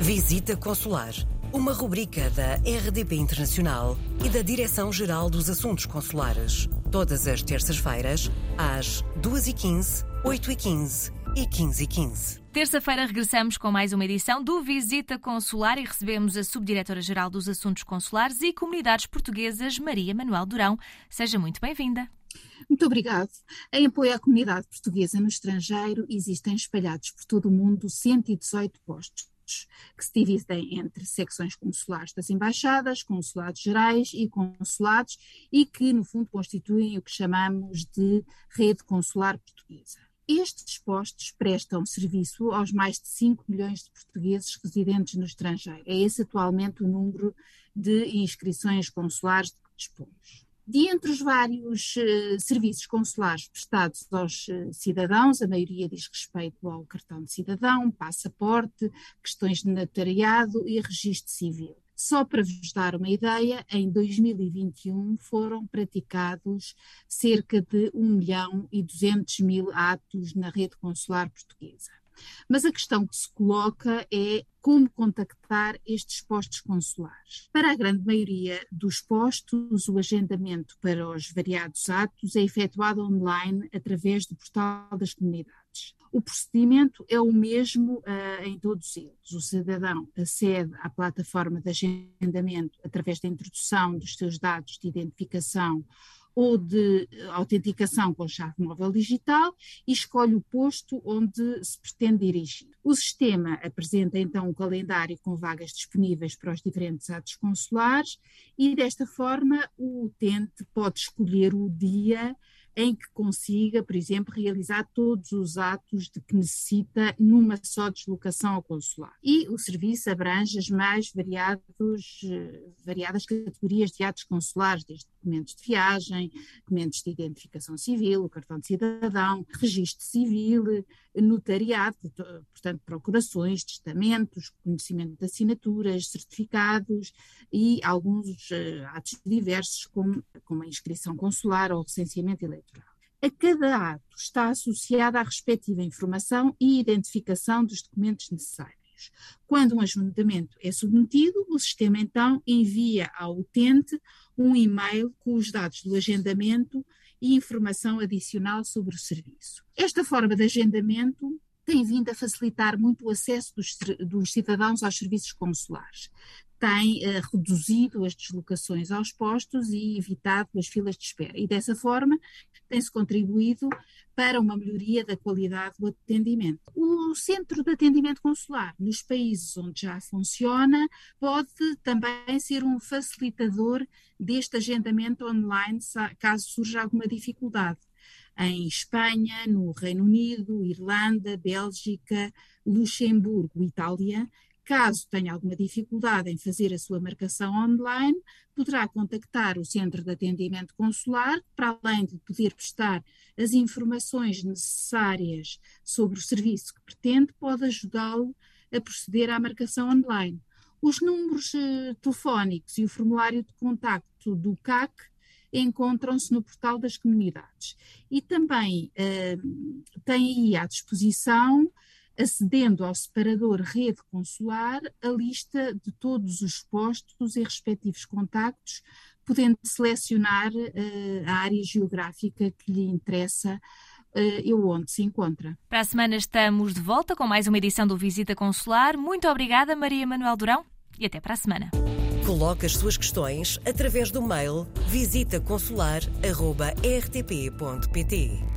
Visita Consular, uma rubrica da RDP Internacional e da Direção-Geral dos Assuntos Consulares. Todas as terças-feiras, às 2h15, 8h15 e 15h15. Terça-feira regressamos com mais uma edição do Visita Consular e recebemos a Subdiretora-Geral dos Assuntos Consulares e Comunidades Portuguesas, Maria Manuel Durão. Seja muito bem-vinda. Muito obrigado. Em apoio à comunidade portuguesa no estrangeiro, existem espalhados por todo o mundo 118 postos que se dividem entre secções consulares das embaixadas, consulados gerais e consulados, e que, no fundo, constituem o que chamamos de rede consular portuguesa. Estes postos prestam serviço aos mais de 5 milhões de portugueses residentes no estrangeiro. É esse atualmente o número de inscrições consulares de que dispomos. De entre os vários uh, serviços consulares prestados aos uh, cidadãos, a maioria diz respeito ao cartão de cidadão, passaporte, questões de notariado e registro civil. Só para vos dar uma ideia, em 2021 foram praticados cerca de 1 milhão e 200 mil atos na rede consular portuguesa. Mas a questão que se coloca é como contactar estes postos consulares. Para a grande maioria dos postos, o agendamento para os variados atos é efetuado online através do portal das comunidades. O procedimento é o mesmo uh, em todos eles. O cidadão acede à plataforma de agendamento através da introdução dos seus dados de identificação ou de autenticação com chave móvel digital e escolhe o posto onde se pretende dirigir. O sistema apresenta então um calendário com vagas disponíveis para os diferentes atos consulares e desta forma o utente pode escolher o dia em que consiga, por exemplo, realizar todos os atos de que necessita numa só deslocação ao consulado. E o serviço abrange as mais variados, eh, variadas categorias de atos consulares, desde documentos de viagem, documentos de identificação civil, o cartão de cidadão, registro civil, notariado, portanto, procurações, testamentos, conhecimento de assinaturas, certificados e alguns uh, atos diversos, como, como a inscrição consular ou recenseamento eleitoral. A cada ato está associada a respectiva informação e identificação dos documentos necessários. Quando um ajuntamenento é submetido, o sistema então envia ao utente um e-mail com os dados do agendamento e informação adicional sobre o serviço. Esta forma de agendamento tem vindo a facilitar muito o acesso dos, dos cidadãos aos serviços consulares. Tem uh, reduzido as deslocações aos postos e evitado as filas de espera. E dessa forma tem-se contribuído para uma melhoria da qualidade do atendimento. O centro de atendimento consular, nos países onde já funciona, pode também ser um facilitador deste agendamento online, caso surja alguma dificuldade. Em Espanha, no Reino Unido, Irlanda, Bélgica, Luxemburgo, Itália, Caso tenha alguma dificuldade em fazer a sua marcação online, poderá contactar o Centro de Atendimento Consular, para além de poder prestar as informações necessárias sobre o serviço que pretende, pode ajudá-lo a proceder à marcação online. Os números uh, telefónicos e o formulário de contacto do CAC encontram-se no portal das comunidades. E também uh, tem aí à disposição acedendo ao separador rede consular a lista de todos os postos e respectivos contactos, podendo selecionar uh, a área geográfica que lhe interessa uh, e onde se encontra. Para a semana estamos de volta com mais uma edição do Visita Consular. Muito obrigada, Maria Manuel Durão, e até para a semana. Coloque as suas questões através do mail visitaconsular.rtp.pt